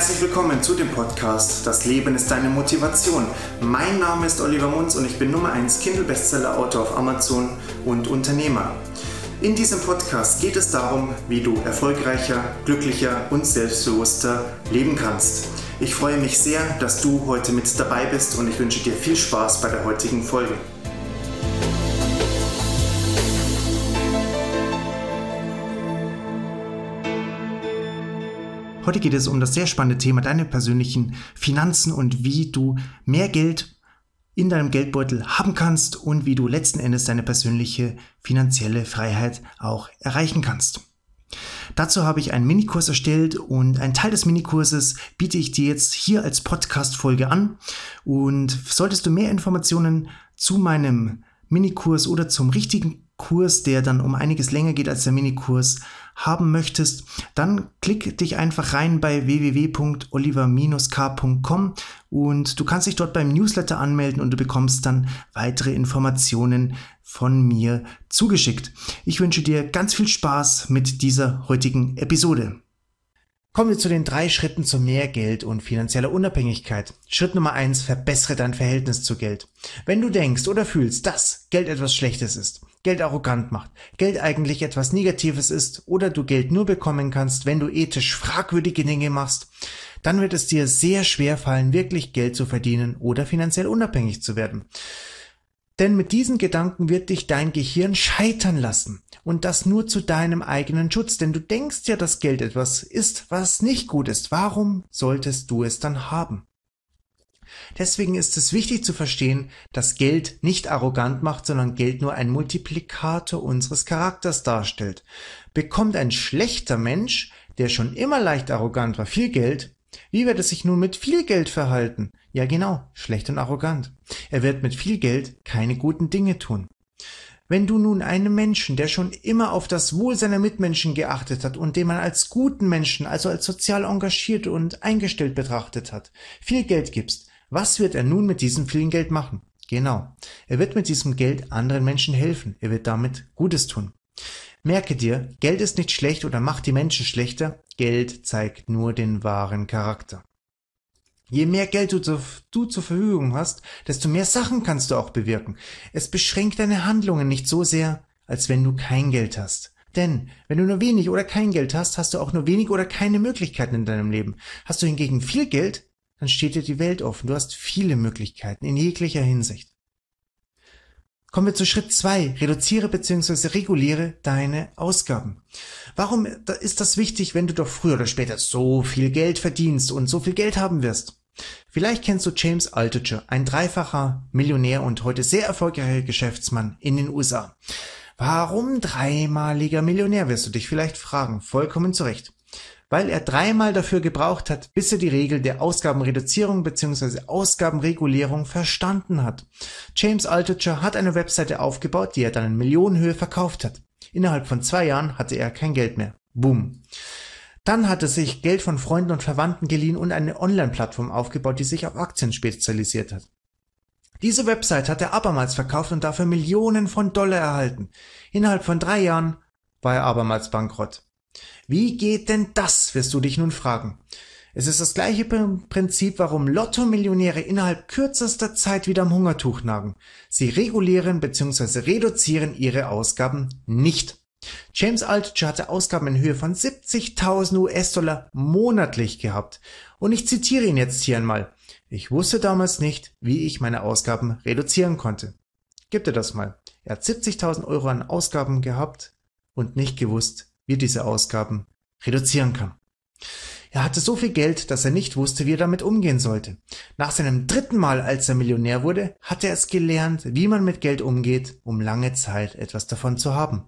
Herzlich willkommen zu dem Podcast Das Leben ist deine Motivation. Mein Name ist Oliver Munz und ich bin Nummer 1 Kindle-Bestseller-Autor auf Amazon und Unternehmer. In diesem Podcast geht es darum, wie du erfolgreicher, glücklicher und selbstbewusster leben kannst. Ich freue mich sehr, dass du heute mit dabei bist und ich wünsche dir viel Spaß bei der heutigen Folge. Heute geht es um das sehr spannende Thema deine persönlichen Finanzen und wie du mehr Geld in deinem Geldbeutel haben kannst und wie du letzten Endes deine persönliche finanzielle Freiheit auch erreichen kannst. Dazu habe ich einen Minikurs erstellt und einen Teil des Minikurses biete ich dir jetzt hier als Podcast-Folge an. Und solltest du mehr Informationen zu meinem Minikurs oder zum richtigen Kurs, der dann um einiges länger geht als der Minikurs, haben möchtest, dann klick dich einfach rein bei www.oliver-k.com und du kannst dich dort beim Newsletter anmelden und du bekommst dann weitere Informationen von mir zugeschickt. Ich wünsche dir ganz viel Spaß mit dieser heutigen Episode. Kommen wir zu den drei Schritten zu mehr Geld und finanzieller Unabhängigkeit. Schritt Nummer eins: verbessere dein Verhältnis zu Geld. Wenn du denkst oder fühlst, dass Geld etwas Schlechtes ist, Geld arrogant macht, Geld eigentlich etwas Negatives ist oder du Geld nur bekommen kannst, wenn du ethisch fragwürdige Dinge machst, dann wird es dir sehr schwer fallen, wirklich Geld zu verdienen oder finanziell unabhängig zu werden. Denn mit diesen Gedanken wird dich dein Gehirn scheitern lassen. Und das nur zu deinem eigenen Schutz. Denn du denkst ja, dass Geld etwas ist, was nicht gut ist. Warum solltest du es dann haben? Deswegen ist es wichtig zu verstehen, dass Geld nicht arrogant macht, sondern Geld nur ein Multiplikator unseres Charakters darstellt. Bekommt ein schlechter Mensch, der schon immer leicht arrogant war, viel Geld, wie wird es sich nun mit viel Geld verhalten? Ja genau, schlecht und arrogant. Er wird mit viel Geld keine guten Dinge tun. Wenn du nun einem Menschen, der schon immer auf das Wohl seiner Mitmenschen geachtet hat und den man als guten Menschen, also als sozial engagiert und eingestellt betrachtet hat, viel Geld gibst, was wird er nun mit diesem vielen Geld machen? Genau. Er wird mit diesem Geld anderen Menschen helfen. Er wird damit Gutes tun. Merke dir, Geld ist nicht schlecht oder macht die Menschen schlechter. Geld zeigt nur den wahren Charakter. Je mehr Geld du, zu, du zur Verfügung hast, desto mehr Sachen kannst du auch bewirken. Es beschränkt deine Handlungen nicht so sehr, als wenn du kein Geld hast. Denn wenn du nur wenig oder kein Geld hast, hast du auch nur wenig oder keine Möglichkeiten in deinem Leben. Hast du hingegen viel Geld, dann steht dir die Welt offen. Du hast viele Möglichkeiten in jeglicher Hinsicht. Kommen wir zu Schritt zwei: Reduziere bzw. reguliere deine Ausgaben. Warum ist das wichtig, wenn du doch früher oder später so viel Geld verdienst und so viel Geld haben wirst? Vielleicht kennst du James Altucher, ein dreifacher Millionär und heute sehr erfolgreicher Geschäftsmann in den USA. Warum dreimaliger Millionär wirst du dich vielleicht fragen, vollkommen zurecht weil er dreimal dafür gebraucht hat, bis er die Regel der Ausgabenreduzierung bzw. Ausgabenregulierung verstanden hat. James Altucher hat eine Webseite aufgebaut, die er dann in Millionenhöhe verkauft hat. Innerhalb von zwei Jahren hatte er kein Geld mehr. Boom. Dann hat er sich Geld von Freunden und Verwandten geliehen und eine Online-Plattform aufgebaut, die sich auf Aktien spezialisiert hat. Diese Website hat er abermals verkauft und dafür Millionen von Dollar erhalten. Innerhalb von drei Jahren war er abermals bankrott. Wie geht denn das, wirst du dich nun fragen. Es ist das gleiche Prinzip, warum Lotto-Millionäre innerhalb kürzester Zeit wieder am Hungertuch nagen. Sie regulieren bzw. reduzieren ihre Ausgaben nicht. James Altucher hatte Ausgaben in Höhe von 70.000 US-Dollar monatlich gehabt. Und ich zitiere ihn jetzt hier einmal. Ich wusste damals nicht, wie ich meine Ausgaben reduzieren konnte. Gib dir das mal. Er hat 70.000 Euro an Ausgaben gehabt und nicht gewusst, wie er diese Ausgaben reduzieren kann. Er hatte so viel Geld, dass er nicht wusste, wie er damit umgehen sollte. Nach seinem dritten Mal, als er Millionär wurde, hat er es gelernt, wie man mit Geld umgeht, um lange Zeit etwas davon zu haben.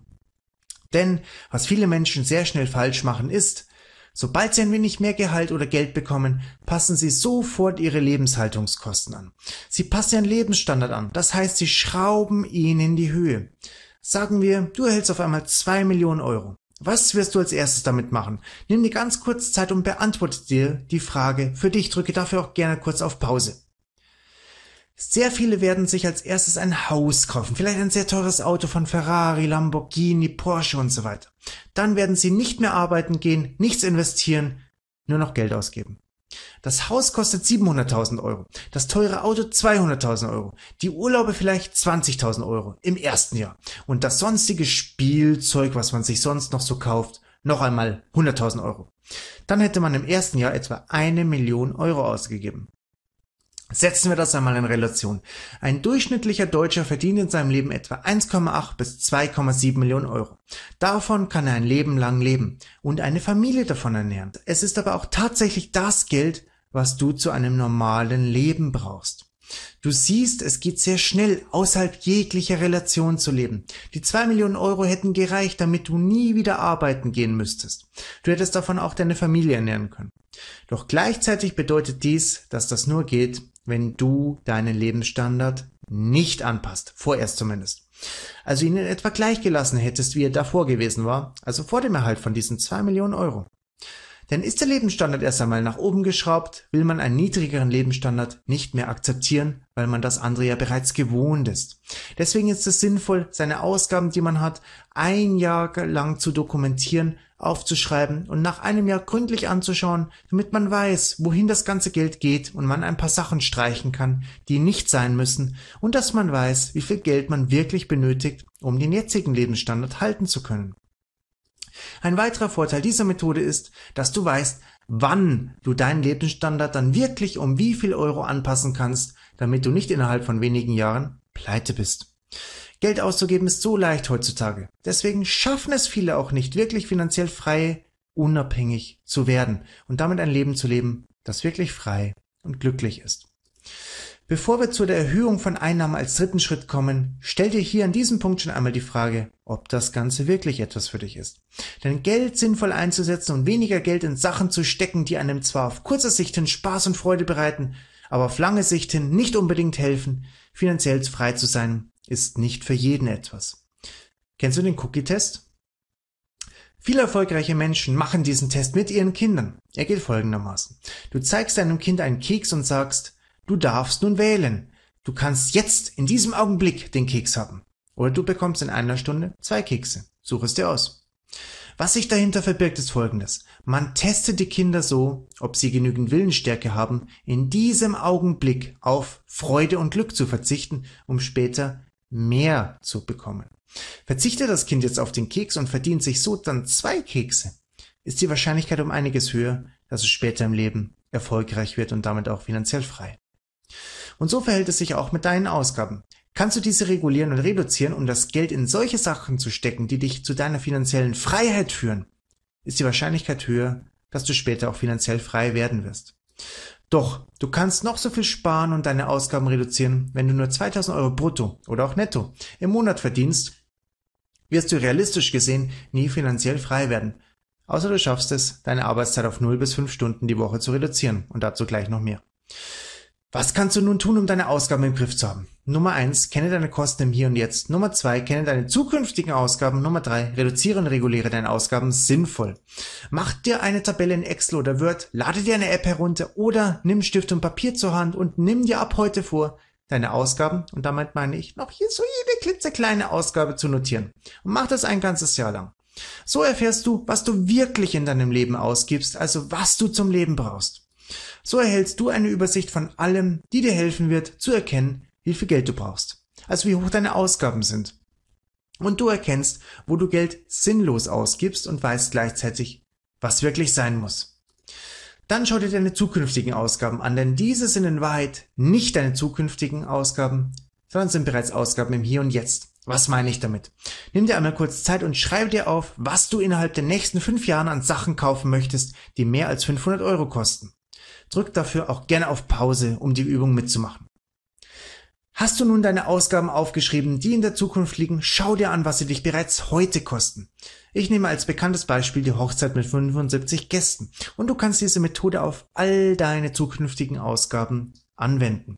Denn was viele Menschen sehr schnell falsch machen ist, sobald sie ein wenig mehr Gehalt oder Geld bekommen, passen sie sofort ihre Lebenshaltungskosten an. Sie passen ihren Lebensstandard an, das heißt, sie schrauben ihn in die Höhe. Sagen wir, du erhältst auf einmal zwei Millionen Euro. Was wirst du als erstes damit machen? Nimm dir ganz kurz Zeit und beantworte dir die Frage für dich. Drücke dafür auch gerne kurz auf Pause. Sehr viele werden sich als erstes ein Haus kaufen, vielleicht ein sehr teures Auto von Ferrari, Lamborghini, Porsche und so weiter. Dann werden sie nicht mehr arbeiten gehen, nichts investieren, nur noch Geld ausgeben. Das Haus kostet 700.000 Euro, das teure Auto 200.000 Euro, die Urlaube vielleicht 20.000 Euro im ersten Jahr und das sonstige Spielzeug, was man sich sonst noch so kauft, noch einmal 100.000 Euro. Dann hätte man im ersten Jahr etwa eine Million Euro ausgegeben. Setzen wir das einmal in Relation. Ein durchschnittlicher Deutscher verdient in seinem Leben etwa 1,8 bis 2,7 Millionen Euro. Davon kann er ein Leben lang leben und eine Familie davon ernähren. Es ist aber auch tatsächlich das Geld, was du zu einem normalen Leben brauchst. Du siehst, es geht sehr schnell, außerhalb jeglicher Relation zu leben. Die zwei Millionen Euro hätten gereicht, damit du nie wieder arbeiten gehen müsstest. Du hättest davon auch deine Familie ernähren können. Doch gleichzeitig bedeutet dies, dass das nur geht, wenn du deinen Lebensstandard nicht anpasst, vorerst zumindest. Also ihn in etwa gleichgelassen hättest, wie er davor gewesen war, also vor dem Erhalt von diesen zwei Millionen Euro. Denn ist der Lebensstandard erst einmal nach oben geschraubt, will man einen niedrigeren Lebensstandard nicht mehr akzeptieren, weil man das andere ja bereits gewohnt ist. Deswegen ist es sinnvoll, seine Ausgaben, die man hat, ein Jahr lang zu dokumentieren, aufzuschreiben und nach einem Jahr gründlich anzuschauen, damit man weiß, wohin das ganze Geld geht und man ein paar Sachen streichen kann, die nicht sein müssen und dass man weiß, wie viel Geld man wirklich benötigt, um den jetzigen Lebensstandard halten zu können. Ein weiterer Vorteil dieser Methode ist, dass du weißt, wann du deinen Lebensstandard dann wirklich um wie viel Euro anpassen kannst, damit du nicht innerhalb von wenigen Jahren pleite bist. Geld auszugeben ist so leicht heutzutage. Deswegen schaffen es viele auch nicht, wirklich finanziell frei, unabhängig zu werden und damit ein Leben zu leben, das wirklich frei und glücklich ist. Bevor wir zu der Erhöhung von Einnahmen als dritten Schritt kommen, stell dir hier an diesem Punkt schon einmal die Frage, ob das Ganze wirklich etwas für dich ist. Denn Geld sinnvoll einzusetzen und weniger Geld in Sachen zu stecken, die einem zwar auf kurzer Sicht hin Spaß und Freude bereiten, aber auf lange Sicht hin nicht unbedingt helfen, finanziell frei zu sein, ist nicht für jeden etwas. Kennst du den Cookie-Test? Viele erfolgreiche Menschen machen diesen Test mit ihren Kindern. Er geht folgendermaßen. Du zeigst deinem Kind einen Keks und sagst, Du darfst nun wählen. Du kannst jetzt in diesem Augenblick den Keks haben. Oder du bekommst in einer Stunde zwei Kekse. Such es dir aus. Was sich dahinter verbirgt, ist folgendes. Man testet die Kinder so, ob sie genügend Willensstärke haben, in diesem Augenblick auf Freude und Glück zu verzichten, um später mehr zu bekommen. Verzichtet das Kind jetzt auf den Keks und verdient sich so dann zwei Kekse, ist die Wahrscheinlichkeit um einiges höher, dass es später im Leben erfolgreich wird und damit auch finanziell frei. Und so verhält es sich auch mit deinen Ausgaben. Kannst du diese regulieren und reduzieren, um das Geld in solche Sachen zu stecken, die dich zu deiner finanziellen Freiheit führen, ist die Wahrscheinlichkeit höher, dass du später auch finanziell frei werden wirst. Doch, du kannst noch so viel sparen und deine Ausgaben reduzieren, wenn du nur 2000 Euro brutto oder auch netto im Monat verdienst, wirst du realistisch gesehen nie finanziell frei werden. Außer du schaffst es, deine Arbeitszeit auf 0 bis 5 Stunden die Woche zu reduzieren und dazu gleich noch mehr. Was kannst du nun tun, um deine Ausgaben im Griff zu haben? Nummer eins, kenne deine Kosten im Hier und Jetzt. Nummer zwei, kenne deine zukünftigen Ausgaben. Nummer drei, reduziere und reguliere deine Ausgaben sinnvoll. Mach dir eine Tabelle in Excel oder Word, lade dir eine App herunter oder nimm Stift und Papier zur Hand und nimm dir ab heute vor, deine Ausgaben, und damit meine ich noch hier so jede klitzekleine Ausgabe zu notieren. Und mach das ein ganzes Jahr lang. So erfährst du, was du wirklich in deinem Leben ausgibst, also was du zum Leben brauchst. So erhältst du eine Übersicht von allem, die dir helfen wird, zu erkennen, wie viel Geld du brauchst. Also wie hoch deine Ausgaben sind. Und du erkennst, wo du Geld sinnlos ausgibst und weißt gleichzeitig, was wirklich sein muss. Dann schau dir deine zukünftigen Ausgaben an, denn diese sind in Wahrheit nicht deine zukünftigen Ausgaben, sondern sind bereits Ausgaben im Hier und Jetzt. Was meine ich damit? Nimm dir einmal kurz Zeit und schreibe dir auf, was du innerhalb der nächsten fünf Jahren an Sachen kaufen möchtest, die mehr als 500 Euro kosten. Drück dafür auch gerne auf Pause, um die Übung mitzumachen. Hast du nun deine Ausgaben aufgeschrieben, die in der Zukunft liegen, schau dir an, was sie dich bereits heute kosten. Ich nehme als bekanntes Beispiel die Hochzeit mit 75 Gästen und du kannst diese Methode auf all deine zukünftigen Ausgaben anwenden.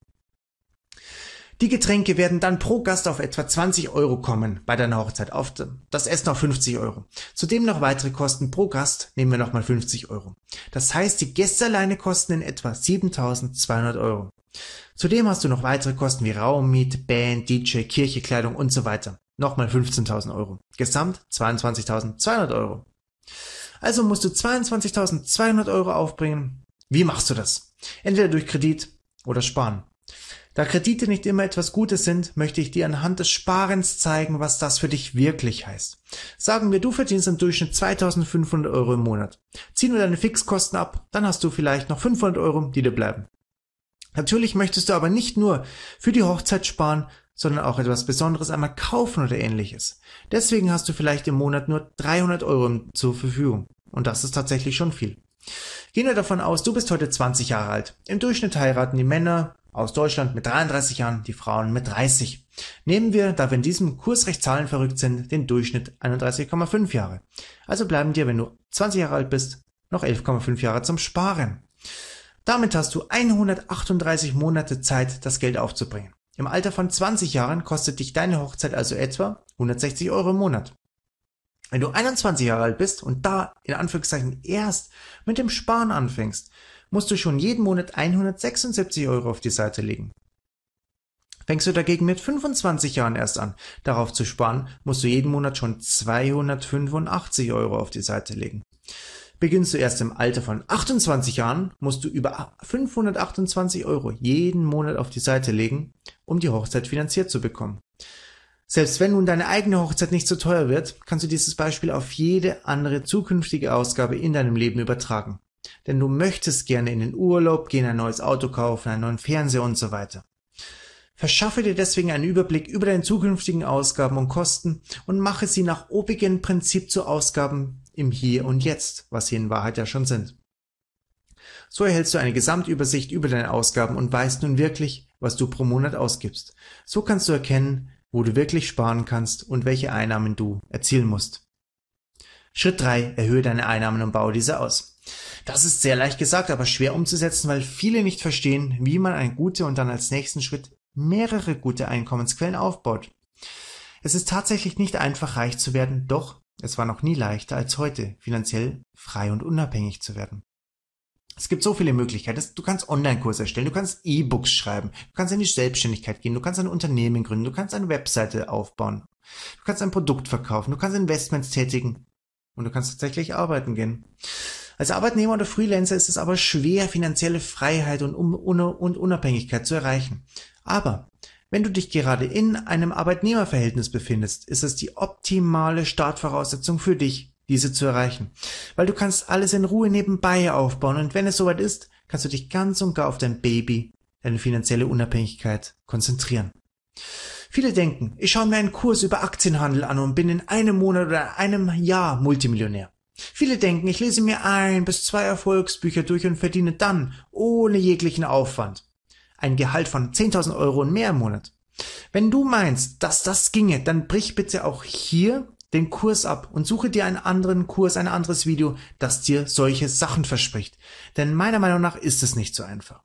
Die Getränke werden dann pro Gast auf etwa 20 Euro kommen bei deiner Hochzeit, auf das Essen auf 50 Euro. Zudem noch weitere Kosten pro Gast nehmen wir nochmal 50 Euro. Das heißt, die Gäste alleine kosten in etwa 7200 Euro. Zudem hast du noch weitere Kosten wie Raummiet, Band, DJ, Kirche, Kleidung und so weiter. Nochmal 15.000 Euro. Gesamt 22.200 Euro. Also musst du 22.200 Euro aufbringen. Wie machst du das? Entweder durch Kredit oder Sparen. Da Kredite nicht immer etwas Gutes sind, möchte ich dir anhand des Sparens zeigen, was das für dich wirklich heißt. Sagen wir, du verdienst im Durchschnitt 2500 Euro im Monat. Ziehen wir deine Fixkosten ab, dann hast du vielleicht noch 500 Euro, die dir bleiben. Natürlich möchtest du aber nicht nur für die Hochzeit sparen, sondern auch etwas Besonderes einmal kaufen oder ähnliches. Deswegen hast du vielleicht im Monat nur 300 Euro zur Verfügung. Und das ist tatsächlich schon viel. Gehen wir davon aus, du bist heute 20 Jahre alt. Im Durchschnitt heiraten die Männer aus Deutschland mit 33 Jahren, die Frauen mit 30. Nehmen wir, da wir in diesem Kurs recht zahlenverrückt sind, den Durchschnitt 31,5 Jahre. Also bleiben dir, wenn du 20 Jahre alt bist, noch 11,5 Jahre zum Sparen. Damit hast du 138 Monate Zeit, das Geld aufzubringen. Im Alter von 20 Jahren kostet dich deine Hochzeit also etwa 160 Euro im Monat. Wenn du 21 Jahre alt bist und da in Anführungszeichen erst mit dem Sparen anfängst, musst du schon jeden Monat 176 Euro auf die Seite legen. Fängst du dagegen mit 25 Jahren erst an, darauf zu sparen, musst du jeden Monat schon 285 Euro auf die Seite legen. Beginnst du erst im Alter von 28 Jahren, musst du über 528 Euro jeden Monat auf die Seite legen, um die Hochzeit finanziert zu bekommen. Selbst wenn nun deine eigene Hochzeit nicht so teuer wird, kannst du dieses Beispiel auf jede andere zukünftige Ausgabe in deinem Leben übertragen denn du möchtest gerne in den Urlaub gehen, ein neues Auto kaufen, einen neuen Fernseher und so weiter. Verschaffe dir deswegen einen Überblick über deine zukünftigen Ausgaben und Kosten und mache sie nach obigem Prinzip zu Ausgaben im Hier und Jetzt, was sie in Wahrheit ja schon sind. So erhältst du eine Gesamtübersicht über deine Ausgaben und weißt nun wirklich, was du pro Monat ausgibst. So kannst du erkennen, wo du wirklich sparen kannst und welche Einnahmen du erzielen musst. Schritt drei: Erhöhe deine Einnahmen und baue diese aus. Das ist sehr leicht gesagt, aber schwer umzusetzen, weil viele nicht verstehen, wie man eine gute und dann als nächsten Schritt mehrere gute Einkommensquellen aufbaut. Es ist tatsächlich nicht einfach, reich zu werden, doch es war noch nie leichter als heute, finanziell frei und unabhängig zu werden. Es gibt so viele Möglichkeiten. Du kannst Online-Kurse erstellen, du kannst E-Books schreiben, du kannst in die Selbstständigkeit gehen, du kannst ein Unternehmen gründen, du kannst eine Webseite aufbauen, du kannst ein Produkt verkaufen, du kannst Investments tätigen und du kannst tatsächlich arbeiten gehen. Als Arbeitnehmer oder Freelancer ist es aber schwer, finanzielle Freiheit und, Unabhängigkeit zu erreichen. Aber wenn du dich gerade in einem Arbeitnehmerverhältnis befindest, ist es die optimale Startvoraussetzung für dich, diese zu erreichen. Weil du kannst alles in Ruhe nebenbei aufbauen und wenn es soweit ist, kannst du dich ganz und gar auf dein Baby, deine finanzielle Unabhängigkeit konzentrieren. Viele denken, ich schaue mir einen Kurs über Aktienhandel an und bin in einem Monat oder einem Jahr Multimillionär. Viele denken, ich lese mir ein bis zwei Erfolgsbücher durch und verdiene dann, ohne jeglichen Aufwand, ein Gehalt von 10.000 Euro und mehr im Monat. Wenn du meinst, dass das ginge, dann brich bitte auch hier den Kurs ab und suche dir einen anderen Kurs, ein anderes Video, das dir solche Sachen verspricht. Denn meiner Meinung nach ist es nicht so einfach.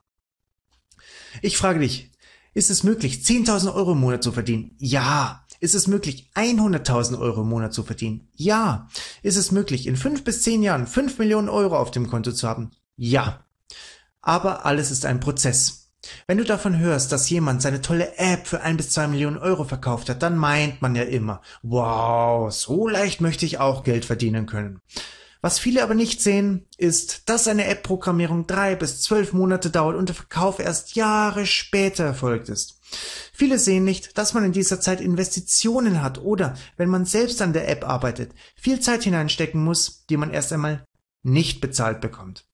Ich frage dich, ist es möglich, 10.000 Euro im Monat zu verdienen? Ja. Ist es möglich, 100.000 Euro im Monat zu verdienen? Ja. Ist es möglich, in fünf bis zehn Jahren fünf Millionen Euro auf dem Konto zu haben? Ja. Aber alles ist ein Prozess. Wenn du davon hörst, dass jemand seine tolle App für ein bis zwei Millionen Euro verkauft hat, dann meint man ja immer, wow, so leicht möchte ich auch Geld verdienen können. Was viele aber nicht sehen, ist, dass eine App-Programmierung drei bis zwölf Monate dauert und der Verkauf erst Jahre später erfolgt ist. Viele sehen nicht, dass man in dieser Zeit Investitionen hat oder, wenn man selbst an der App arbeitet, viel Zeit hineinstecken muss, die man erst einmal nicht bezahlt bekommt.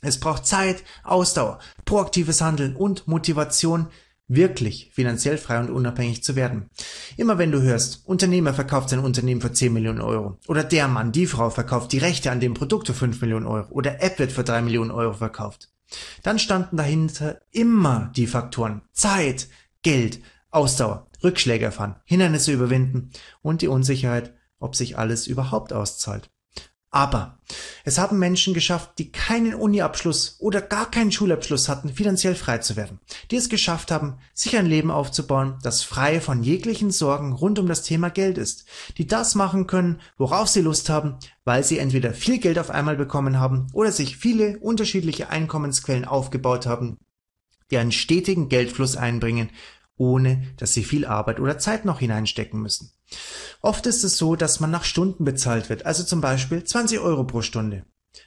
Es braucht Zeit, Ausdauer, proaktives Handeln und Motivation, wirklich finanziell frei und unabhängig zu werden. Immer wenn du hörst, Unternehmer verkauft sein Unternehmen für 10 Millionen Euro oder der Mann, die Frau verkauft die Rechte an dem Produkt für 5 Millionen Euro oder App wird für 3 Millionen Euro verkauft, dann standen dahinter immer die Faktoren Zeit, Geld, Ausdauer, Rückschläge erfahren, Hindernisse überwinden und die Unsicherheit, ob sich alles überhaupt auszahlt. Aber es haben Menschen geschafft, die keinen Uniabschluss oder gar keinen Schulabschluss hatten, finanziell frei zu werden, die es geschafft haben, sich ein Leben aufzubauen, das frei von jeglichen Sorgen rund um das Thema Geld ist, die das machen können, worauf sie Lust haben, weil sie entweder viel Geld auf einmal bekommen haben oder sich viele unterschiedliche Einkommensquellen aufgebaut haben, die einen stetigen Geldfluss einbringen, ohne dass sie viel Arbeit oder Zeit noch hineinstecken müssen. Oft ist es so, dass man nach Stunden bezahlt wird, also zum Beispiel 20 Euro pro Stunde.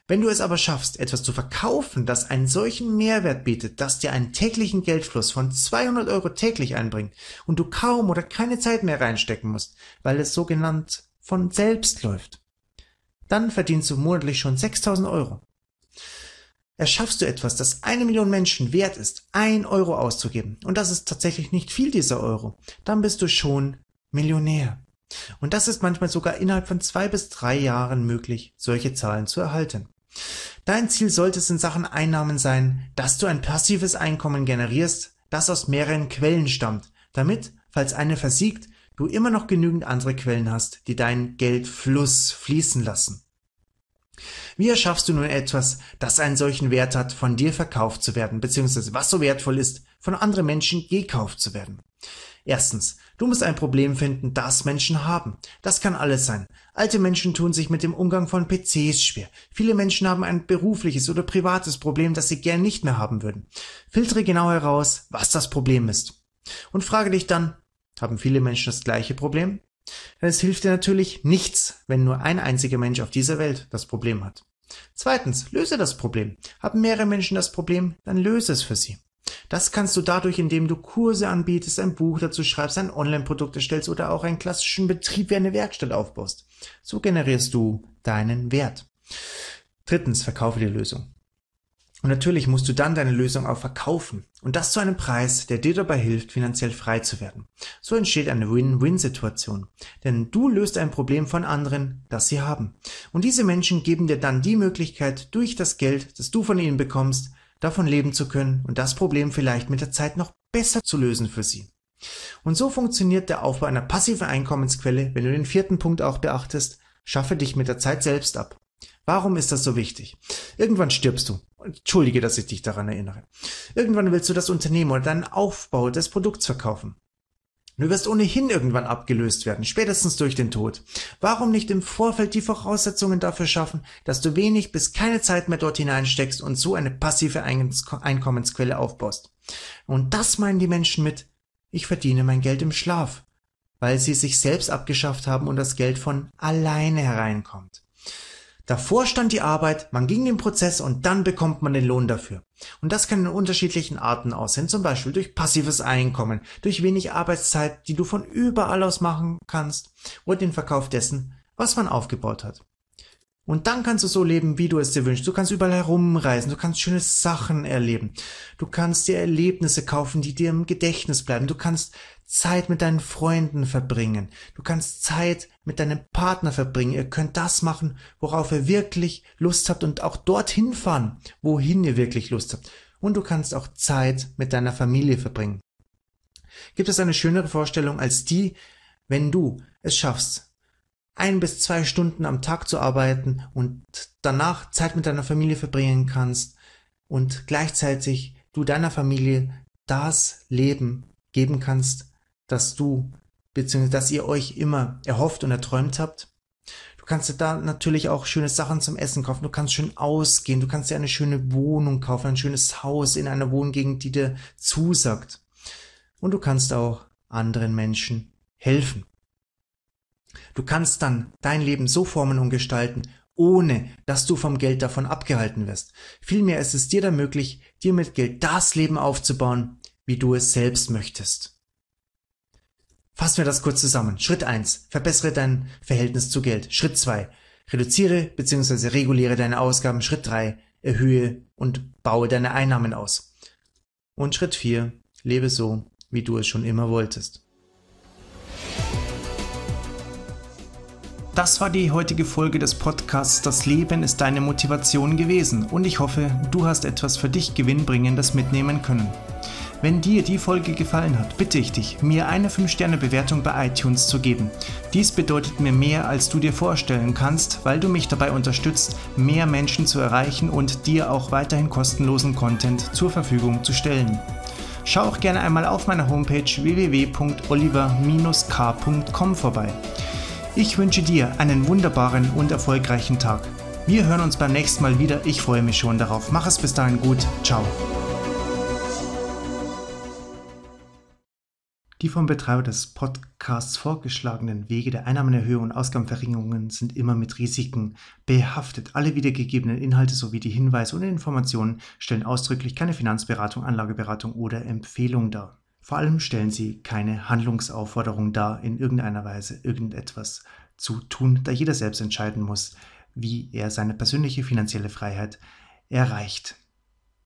Wenn du es aber schaffst, etwas zu verkaufen, das einen solchen Mehrwert bietet, dass dir einen täglichen Geldfluss von 200 Euro täglich einbringt und du kaum oder keine Zeit mehr reinstecken musst, weil es so genannt von selbst läuft, dann verdienst du monatlich schon 6000 Euro. Erschaffst du etwas, das eine Million Menschen wert ist, ein Euro auszugeben, und das ist tatsächlich nicht viel dieser Euro, dann bist du schon Millionär. Und das ist manchmal sogar innerhalb von zwei bis drei Jahren möglich, solche Zahlen zu erhalten. Dein Ziel sollte es in Sachen Einnahmen sein, dass du ein passives Einkommen generierst, das aus mehreren Quellen stammt, damit, falls eine versiegt, du immer noch genügend andere Quellen hast, die deinen Geldfluss fließen lassen. Wie erschaffst du nun etwas, das einen solchen Wert hat, von dir verkauft zu werden, beziehungsweise was so wertvoll ist, von anderen Menschen gekauft zu werden? Erstens, du musst ein Problem finden, das Menschen haben. Das kann alles sein. Alte Menschen tun sich mit dem Umgang von PCs schwer. Viele Menschen haben ein berufliches oder privates Problem, das sie gern nicht mehr haben würden. Filtere genau heraus, was das Problem ist. Und frage dich dann, haben viele Menschen das gleiche Problem? Denn es hilft dir natürlich nichts, wenn nur ein einziger Mensch auf dieser Welt das Problem hat. Zweitens, löse das Problem. Haben mehrere Menschen das Problem, dann löse es für sie. Das kannst du dadurch, indem du Kurse anbietest, ein Buch dazu schreibst, ein Online-Produkt erstellst oder auch einen klassischen Betrieb wie eine Werkstatt aufbaust. So generierst du deinen Wert. Drittens, verkaufe die Lösung. Und natürlich musst du dann deine Lösung auch verkaufen. Und das zu einem Preis, der dir dabei hilft, finanziell frei zu werden. So entsteht eine Win-Win-Situation. Denn du löst ein Problem von anderen, das sie haben. Und diese Menschen geben dir dann die Möglichkeit, durch das Geld, das du von ihnen bekommst, davon leben zu können und das Problem vielleicht mit der Zeit noch besser zu lösen für sie. Und so funktioniert der Aufbau einer passiven Einkommensquelle, wenn du den vierten Punkt auch beachtest, schaffe dich mit der Zeit selbst ab. Warum ist das so wichtig? Irgendwann stirbst du. Entschuldige, dass ich dich daran erinnere. Irgendwann willst du das Unternehmen oder deinen Aufbau des Produkts verkaufen. Du wirst ohnehin irgendwann abgelöst werden, spätestens durch den Tod. Warum nicht im Vorfeld die Voraussetzungen dafür schaffen, dass du wenig bis keine Zeit mehr dort hineinsteckst und so eine passive Einkommensquelle aufbaust? Und das meinen die Menschen mit, ich verdiene mein Geld im Schlaf, weil sie sich selbst abgeschafft haben und das Geld von alleine hereinkommt. Davor stand die Arbeit, man ging den Prozess und dann bekommt man den Lohn dafür. Und das kann in unterschiedlichen Arten aussehen, zum Beispiel durch passives Einkommen, durch wenig Arbeitszeit, die du von überall aus machen kannst, oder den Verkauf dessen, was man aufgebaut hat. Und dann kannst du so leben, wie du es dir wünschst. Du kannst überall herumreisen, du kannst schöne Sachen erleben. Du kannst dir Erlebnisse kaufen, die dir im Gedächtnis bleiben. Du kannst Zeit mit deinen Freunden verbringen. Du kannst Zeit mit deinem Partner verbringen. Ihr könnt das machen, worauf ihr wirklich Lust habt und auch dorthin fahren, wohin ihr wirklich Lust habt. Und du kannst auch Zeit mit deiner Familie verbringen. Gibt es eine schönere Vorstellung als die, wenn du es schaffst, ein bis zwei Stunden am Tag zu arbeiten und danach Zeit mit deiner Familie verbringen kannst und gleichzeitig du deiner Familie das Leben geben kannst, das du beziehungsweise dass ihr euch immer erhofft und erträumt habt. Du kannst dir da natürlich auch schöne Sachen zum Essen kaufen. Du kannst schön ausgehen. Du kannst dir eine schöne Wohnung kaufen, ein schönes Haus in einer Wohngegend, die dir zusagt. Und du kannst auch anderen Menschen helfen. Du kannst dann dein Leben so formen und gestalten, ohne dass du vom Geld davon abgehalten wirst. Vielmehr ist es dir dann möglich, dir mit Geld das Leben aufzubauen, wie du es selbst möchtest. Fassen wir das kurz zusammen. Schritt eins: Verbessere dein Verhältnis zu Geld. Schritt zwei: Reduziere bzw. reguliere deine Ausgaben. Schritt drei: Erhöhe und baue deine Einnahmen aus. Und Schritt vier: Lebe so, wie du es schon immer wolltest. Das war die heutige Folge des Podcasts Das Leben ist deine Motivation gewesen und ich hoffe, du hast etwas für dich Gewinnbringendes mitnehmen können. Wenn dir die Folge gefallen hat, bitte ich dich, mir eine 5-Sterne-Bewertung bei iTunes zu geben. Dies bedeutet mir mehr, als du dir vorstellen kannst, weil du mich dabei unterstützt, mehr Menschen zu erreichen und dir auch weiterhin kostenlosen Content zur Verfügung zu stellen. Schau auch gerne einmal auf meiner Homepage www.oliver-k.com vorbei. Ich wünsche dir einen wunderbaren und erfolgreichen Tag. Wir hören uns beim nächsten Mal wieder. Ich freue mich schon darauf. Mach es bis dahin gut. Ciao. Die vom Betreiber des Podcasts vorgeschlagenen Wege der Einnahmenerhöhung und Ausgabenverringerungen sind immer mit Risiken behaftet. Alle wiedergegebenen Inhalte sowie die Hinweise und Informationen stellen ausdrücklich keine Finanzberatung, Anlageberatung oder Empfehlung dar. Vor allem stellen sie keine Handlungsaufforderung dar, in irgendeiner Weise irgendetwas zu tun, da jeder selbst entscheiden muss, wie er seine persönliche finanzielle Freiheit erreicht.